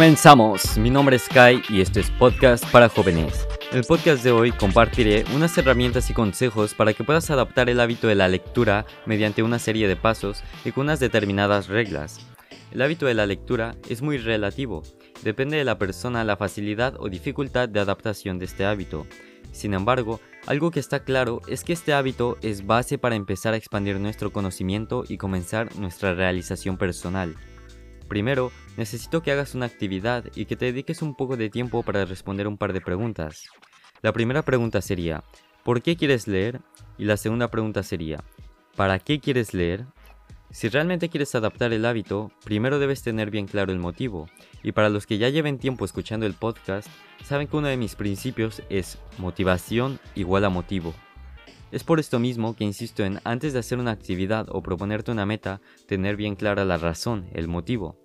Comenzamos, mi nombre es Kai y este es Podcast para Jóvenes. En el podcast de hoy compartiré unas herramientas y consejos para que puedas adaptar el hábito de la lectura mediante una serie de pasos y con unas determinadas reglas. El hábito de la lectura es muy relativo, depende de la persona la facilidad o dificultad de adaptación de este hábito. Sin embargo, algo que está claro es que este hábito es base para empezar a expandir nuestro conocimiento y comenzar nuestra realización personal. Primero, necesito que hagas una actividad y que te dediques un poco de tiempo para responder un par de preguntas. La primera pregunta sería, ¿por qué quieres leer? Y la segunda pregunta sería, ¿para qué quieres leer? Si realmente quieres adaptar el hábito, primero debes tener bien claro el motivo. Y para los que ya lleven tiempo escuchando el podcast, saben que uno de mis principios es motivación igual a motivo. Es por esto mismo que insisto en antes de hacer una actividad o proponerte una meta, tener bien clara la razón, el motivo.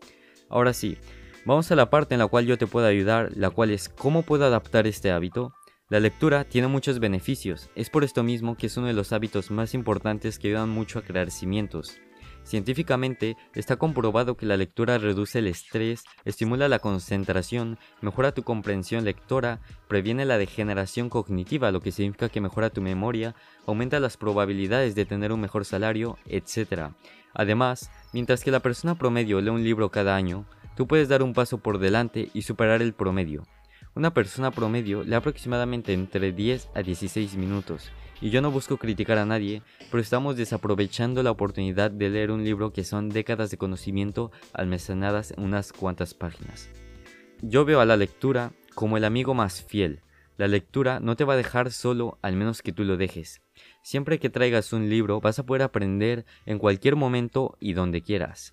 Ahora sí, vamos a la parte en la cual yo te puedo ayudar, la cual es cómo puedo adaptar este hábito. La lectura tiene muchos beneficios, es por esto mismo que es uno de los hábitos más importantes que ayudan mucho a crear cimientos. Científicamente está comprobado que la lectura reduce el estrés, estimula la concentración, mejora tu comprensión lectora, previene la degeneración cognitiva, lo que significa que mejora tu memoria, aumenta las probabilidades de tener un mejor salario, etc. Además, mientras que la persona promedio lee un libro cada año, tú puedes dar un paso por delante y superar el promedio. Una persona promedio lee aproximadamente entre 10 a 16 minutos, y yo no busco criticar a nadie, pero estamos desaprovechando la oportunidad de leer un libro que son décadas de conocimiento almacenadas en unas cuantas páginas. Yo veo a la lectura como el amigo más fiel. La lectura no te va a dejar solo al menos que tú lo dejes. Siempre que traigas un libro vas a poder aprender en cualquier momento y donde quieras.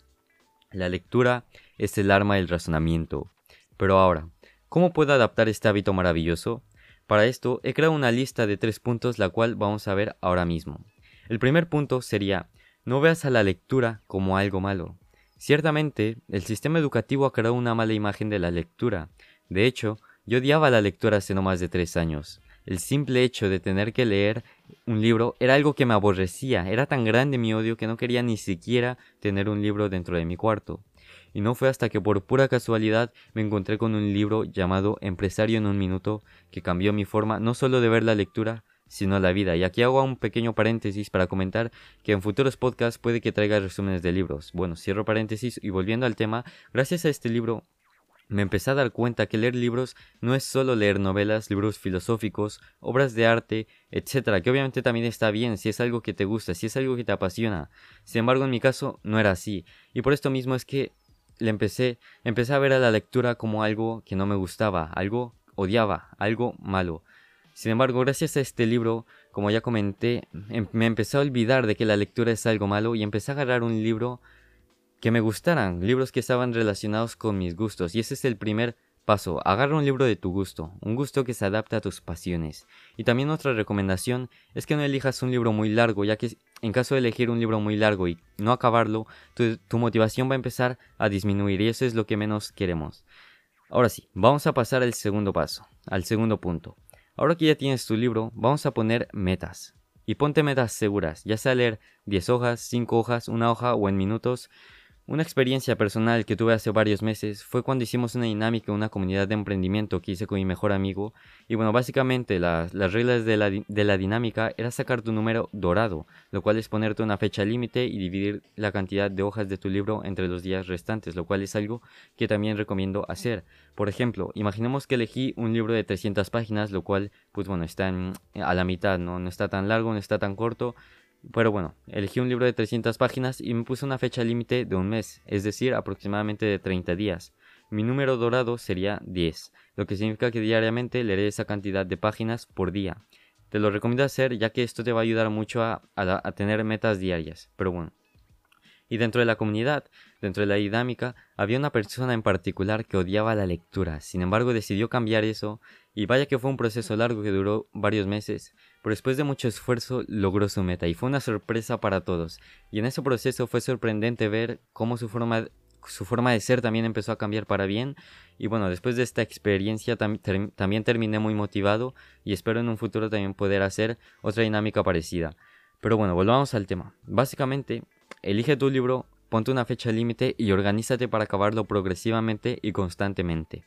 La lectura es el arma del razonamiento. Pero ahora, ¿cómo puedo adaptar este hábito maravilloso? Para esto he creado una lista de tres puntos la cual vamos a ver ahora mismo. El primer punto sería, no veas a la lectura como algo malo. Ciertamente, el sistema educativo ha creado una mala imagen de la lectura. De hecho, yo odiaba la lectura hace no más de tres años. El simple hecho de tener que leer un libro era algo que me aborrecía, era tan grande mi odio que no quería ni siquiera tener un libro dentro de mi cuarto y no fue hasta que por pura casualidad me encontré con un libro llamado Empresario en un minuto que cambió mi forma no solo de ver la lectura, sino la vida. Y aquí hago un pequeño paréntesis para comentar que en futuros podcasts puede que traiga resúmenes de libros. Bueno, cierro paréntesis y volviendo al tema, gracias a este libro me empecé a dar cuenta que leer libros no es solo leer novelas, libros filosóficos, obras de arte, etcétera, que obviamente también está bien si es algo que te gusta, si es algo que te apasiona. Sin embargo, en mi caso no era así, y por esto mismo es que le empecé, empecé a ver a la lectura como algo que no me gustaba, algo odiaba, algo malo. Sin embargo, gracias a este libro, como ya comenté, em, me empecé a olvidar de que la lectura es algo malo y empecé a agarrar un libro que me gustaran, libros que estaban relacionados con mis gustos. Y ese es el primer Paso, agarra un libro de tu gusto, un gusto que se adapte a tus pasiones. Y también otra recomendación es que no elijas un libro muy largo, ya que en caso de elegir un libro muy largo y no acabarlo, tu, motivación va a empezar a disminuir y eso es lo que menos queremos. Ahora sí, vamos a pasar al segundo paso, al segundo punto. Ahora que ya tienes tu libro, vamos a poner metas. Y ponte metas seguras, ya sea leer 10 hojas, 5 hojas, una hoja o en minutos, una experiencia personal que tuve hace varios meses fue cuando hicimos una dinámica en una comunidad de emprendimiento que hice con mi mejor amigo. Y bueno, básicamente las reglas de la, de la dinámica era sacar tu número dorado, lo cual es ponerte una fecha límite y dividir la cantidad de hojas de tu libro entre los días restantes, lo cual es algo que también recomiendo hacer. Por ejemplo, imaginemos que elegí un libro de 300 páginas, lo cual, pues bueno, está a la mitad, ¿no? no está tan largo, no está tan corto pero bueno, elegí un libro de 300 páginas y me puse una fecha límite de un mes, es decir, aproximadamente de 30 días. Mi número dorado sería 10, lo que significa que diariamente leeré esa cantidad de páginas por día. Te lo recomiendo hacer ya que esto te va a ayudar mucho a, tener metas diarias, pero bueno. Y dentro de la comunidad, dentro de la dinámica, había una persona en particular que odiaba la lectura, sin embargo decidió cambiar eso, y vaya que fue un proceso largo que duró varios meses, pero después de mucho esfuerzo logró su meta y fue una sorpresa para todos. Y en ese proceso fue sorprendente ver cómo su forma, su forma de ser también empezó a cambiar para bien. Y bueno, después de esta experiencia también terminé muy motivado y espero en un futuro también poder hacer otra dinámica parecida. Pero bueno, volvamos al tema. Básicamente, elige tu libro ponte una fecha límite y organízate para acabarlo progresivamente y constantemente.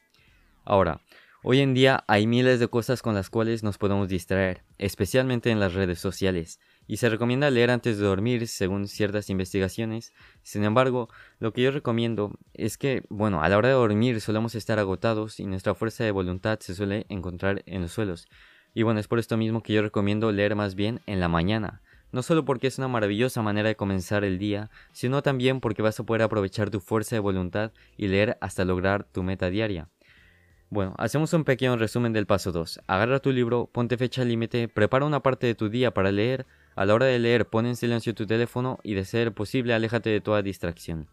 Ahora, hoy en día hay miles de cosas con las cuales nos podemos distraer, especialmente en las redes sociales, y se recomienda leer antes de dormir según ciertas investigaciones. Sin embargo, lo que yo recomiendo es que, bueno, a la hora de dormir solemos estar agotados y nuestra fuerza de voluntad se suele encontrar en los suelos. Y bueno, es por esto mismo que yo recomiendo leer más bien en la mañana. No solo porque es una maravillosa manera de comenzar el día, sino también porque vas a poder aprovechar tu fuerza de voluntad y leer hasta lograr tu meta diaria. Bueno, hacemos un pequeño resumen del paso 2. Agarra tu libro, ponte fecha límite, prepara una parte de tu día para leer, a la hora de leer, pon en silencio tu teléfono y de ser posible aléjate de toda distracción.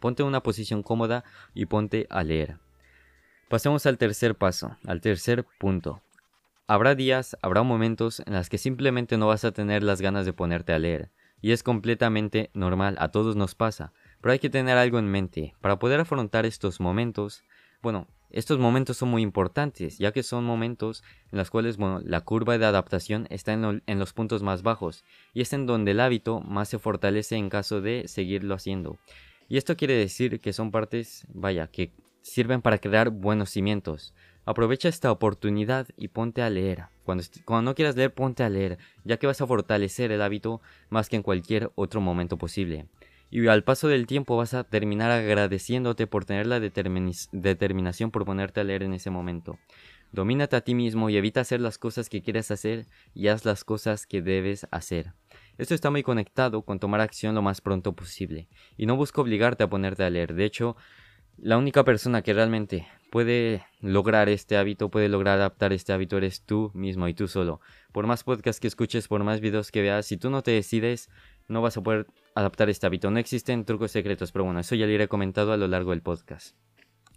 Ponte en una posición cómoda y ponte a leer. Pasemos al tercer paso, al tercer punto. Habrá días, habrá momentos en los que simplemente no vas a tener las ganas de ponerte a leer. Y es completamente normal, a todos nos pasa. Pero hay que tener algo en mente. Para poder afrontar estos momentos, bueno, estos momentos son muy importantes, ya que son momentos en los cuales la curva de adaptación está en, en, los puntos más bajos, y es en donde el hábito más se fortalece en caso de seguirlo haciendo. Y esto quiere decir que son partes, vaya, que sirven para crear buenos cimientos. Aprovecha esta oportunidad y ponte a leer. Cuando, cuando no quieras leer, ponte a leer, ya que vas a fortalecer el hábito más que en cualquier otro momento posible y al paso del tiempo vas a terminar agradeciéndote por tener la determinación por ponerte a leer en ese momento. Domínate a ti mismo y evita hacer las cosas que quieres hacer y haz las cosas que debes hacer. Esto está muy conectado con tomar acción lo más pronto posible y no busco obligarte a ponerte a leer. De hecho, la única persona que realmente puede lograr este hábito, puede lograr adaptar este hábito eres tú mismo y tú solo. Por más podcasts que escuches, por más videos que veas, si tú no te decides, no vas a poder adaptar este hábito. No existen trucos secretos, pero bueno, eso ya lo iré comentado a lo largo del podcast.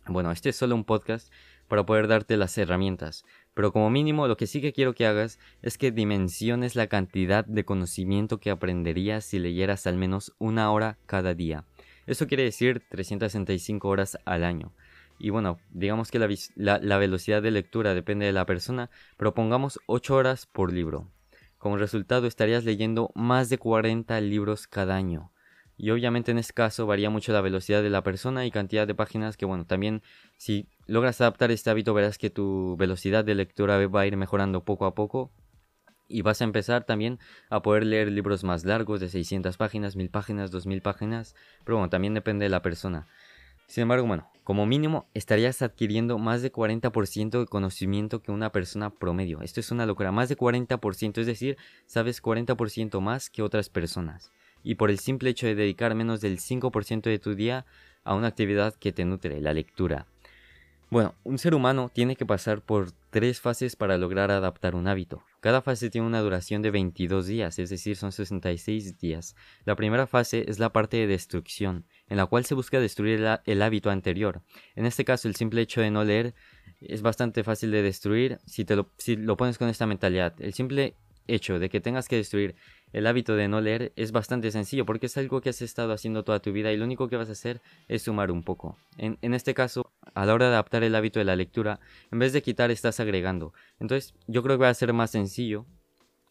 Bueno, este es solo un podcast para poder darte las herramientas, pero como mínimo lo que sí que quiero que hagas es que dimensiones la cantidad de conocimiento que aprenderías si leyeras al menos una hora cada día. Eso quiere decir 365 horas al año. Y bueno, digamos que la, la velocidad de lectura depende de la persona, pero pongamos 8 horas por libro. Como resultado estarías leyendo más de 40 libros cada año. Y obviamente en este caso varía mucho la velocidad de la persona y cantidad de páginas que bueno, también si logras adaptar este hábito verás que tu velocidad de lectura va a ir mejorando poco a poco y vas a empezar también a poder leer libros más largos de 600 páginas, 1000 páginas, 2000 páginas, pero bueno, también depende de la persona. Sin embargo, bueno, como mínimo estarías adquiriendo más de 40% de conocimiento que una persona promedio. Esto es una locura, más de 40%, es decir, sabes 40% más que otras personas. Y por el simple hecho de dedicar menos del 5% de tu día a una actividad que te nutre, la lectura. Bueno, un ser humano tiene que pasar por tres fases para lograr adaptar un hábito. Cada fase tiene una duración de 22 días, es decir, son 66 días. La primera fase es la parte de destrucción, en la cual se busca destruir el hábito anterior. En este caso, el simple hecho de no leer es bastante fácil de destruir si, te lo, si lo pones con esta mentalidad. El simple hecho de que tengas que destruir el hábito de no leer es bastante sencillo porque es algo que has estado haciendo toda tu vida y lo único que vas a hacer es sumar un poco. En, en, este caso, a la hora de adaptar el hábito de la lectura, en vez de quitar estás agregando. Entonces yo creo que va a ser más sencillo,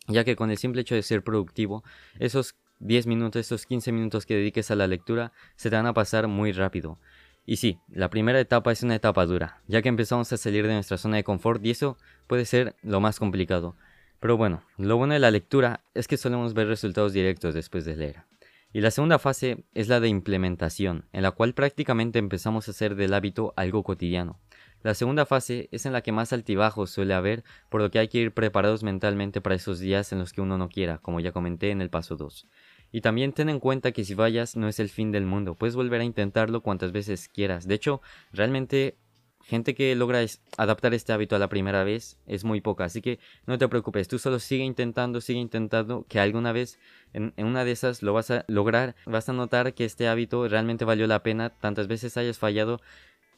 ya que con el simple hecho de ser productivo, esos 10 minutos, esos 15 minutos que dediques a la lectura se te van a pasar muy rápido. Y sí, la primera etapa es una etapa dura, ya que empezamos a salir de nuestra zona de confort y eso puede ser lo más complicado. Pero bueno, lo bueno de la lectura es que solemos ver resultados directos después de leer. Y la segunda fase es la de implementación, en la cual prácticamente empezamos a hacer del hábito algo cotidiano. La segunda fase es en la que más altibajos suele haber, por lo que hay que ir preparados mentalmente para esos días en los que uno no quiera, como ya comenté en el paso 2. Y también ten en cuenta que si vayas no es el fin del mundo, puedes volver a intentarlo cuantas veces quieras. De hecho, realmente gente que logra adaptar este hábito a la primera vez es muy poca, así que no te preocupes, tú solo sigue intentando, sigue intentando, que alguna vez en, una de esas lo vas a lograr, vas a notar que este hábito realmente valió la pena, tantas veces hayas fallado,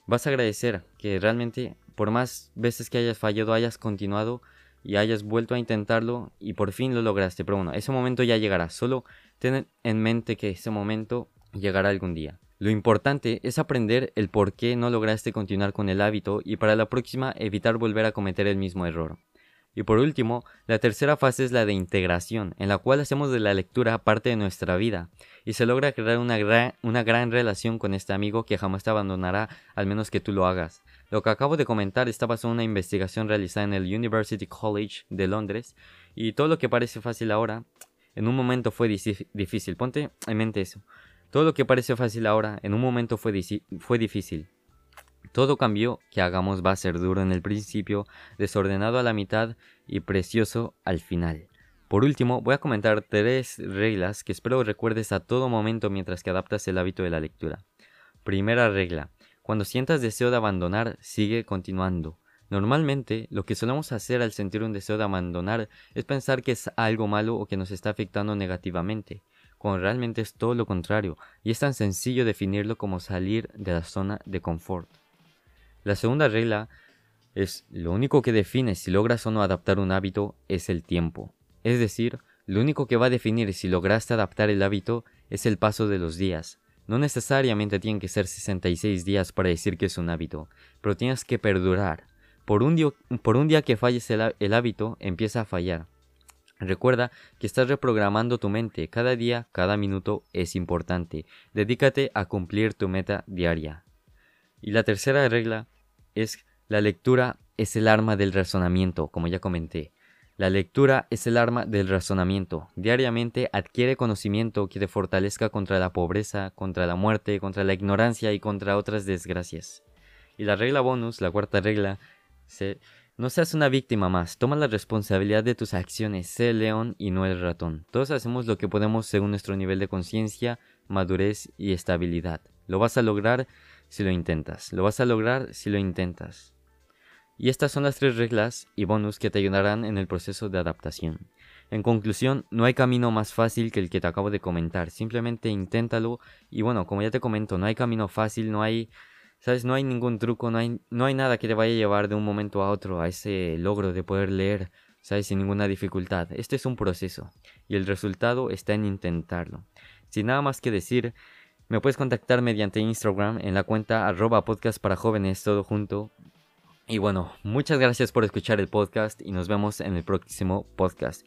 vas a agradecer que realmente por más veces que hayas fallado hayas continuado y hayas vuelto a intentarlo y por fin lo lograste, pero bueno, ese momento ya llegará, solo ten en mente que ese momento llegará algún día. Lo importante es aprender el por qué no lograste continuar con el hábito y para la próxima evitar volver a cometer el mismo error. Y por último, la tercera fase es la de integración, en la cual hacemos de la lectura parte de nuestra vida y se logra crear una gran, una gran relación con este amigo que jamás te abandonará al menos que tú lo hagas. Lo que acabo de comentar está basado en una investigación realizada en el University College de Londres y todo lo que parece fácil ahora, en un momento fue difícil. Ponte en mente eso. Todo lo que parece fácil ahora, en un momento fue, fue difícil. Todo cambio que hagamos va a ser duro en el principio, desordenado a la mitad y precioso al final. Por último, voy a comentar tres reglas que espero recuerdes a todo momento mientras que adaptas el hábito de la lectura. Primera regla. Cuando sientas deseo de abandonar, sigue continuando. Normalmente, lo que solemos hacer al sentir un deseo de abandonar es pensar que es algo malo o que nos está afectando negativamente, cuando realmente es todo lo contrario, y es tan sencillo definirlo como salir de la zona de confort. La segunda regla es lo único que define si logras o no adaptar un hábito es el tiempo. Es decir, lo único que va a definir si lograste adaptar el hábito es el paso de los días. No necesariamente tienen que ser 66 días para decir que es un hábito, pero tienes que perdurar. Por un día, que falles el, el hábito, empieza a fallar. Recuerda que estás reprogramando tu mente. Cada día, cada minuto es importante. Dedícate a cumplir tu meta diaria. Y la tercera regla es la lectura es el arma del razonamiento, como ya comenté. La lectura es el arma del razonamiento. Diariamente adquiere conocimiento que te fortalezca contra la pobreza, contra la muerte, contra la ignorancia y contra otras desgracias. Y la regla bonus, la cuarta regla, no seas una víctima más, toma la responsabilidad de tus acciones, sé el león y no el ratón. Todos hacemos lo que podemos según nuestro nivel de conciencia, madurez y estabilidad. Lo vas a lograr si lo intentas. Lo vas a lograr si lo intentas. Y estas son las tres reglas y bonus que te ayudarán en el proceso de adaptación. En conclusión, no hay camino más fácil que el que te acabo de comentar. Simplemente inténtalo y bueno, como ya te comento, no hay camino fácil, no hay, sabes, no hay ningún truco, no hay, no hay nada que te vaya a llevar de un momento a otro a ese logro de poder leer, sabes, sin ninguna dificultad. Este es un proceso y el resultado está en intentarlo. Sin nada más que decir, me puedes contactar mediante Instagram en la cuenta arroba podcast para jóvenes todo junto. Y bueno, muchas gracias por escuchar el podcast y nos vemos en el próximo podcast.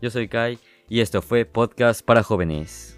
Yo soy Kai y esto fue Podcast para jóvenes.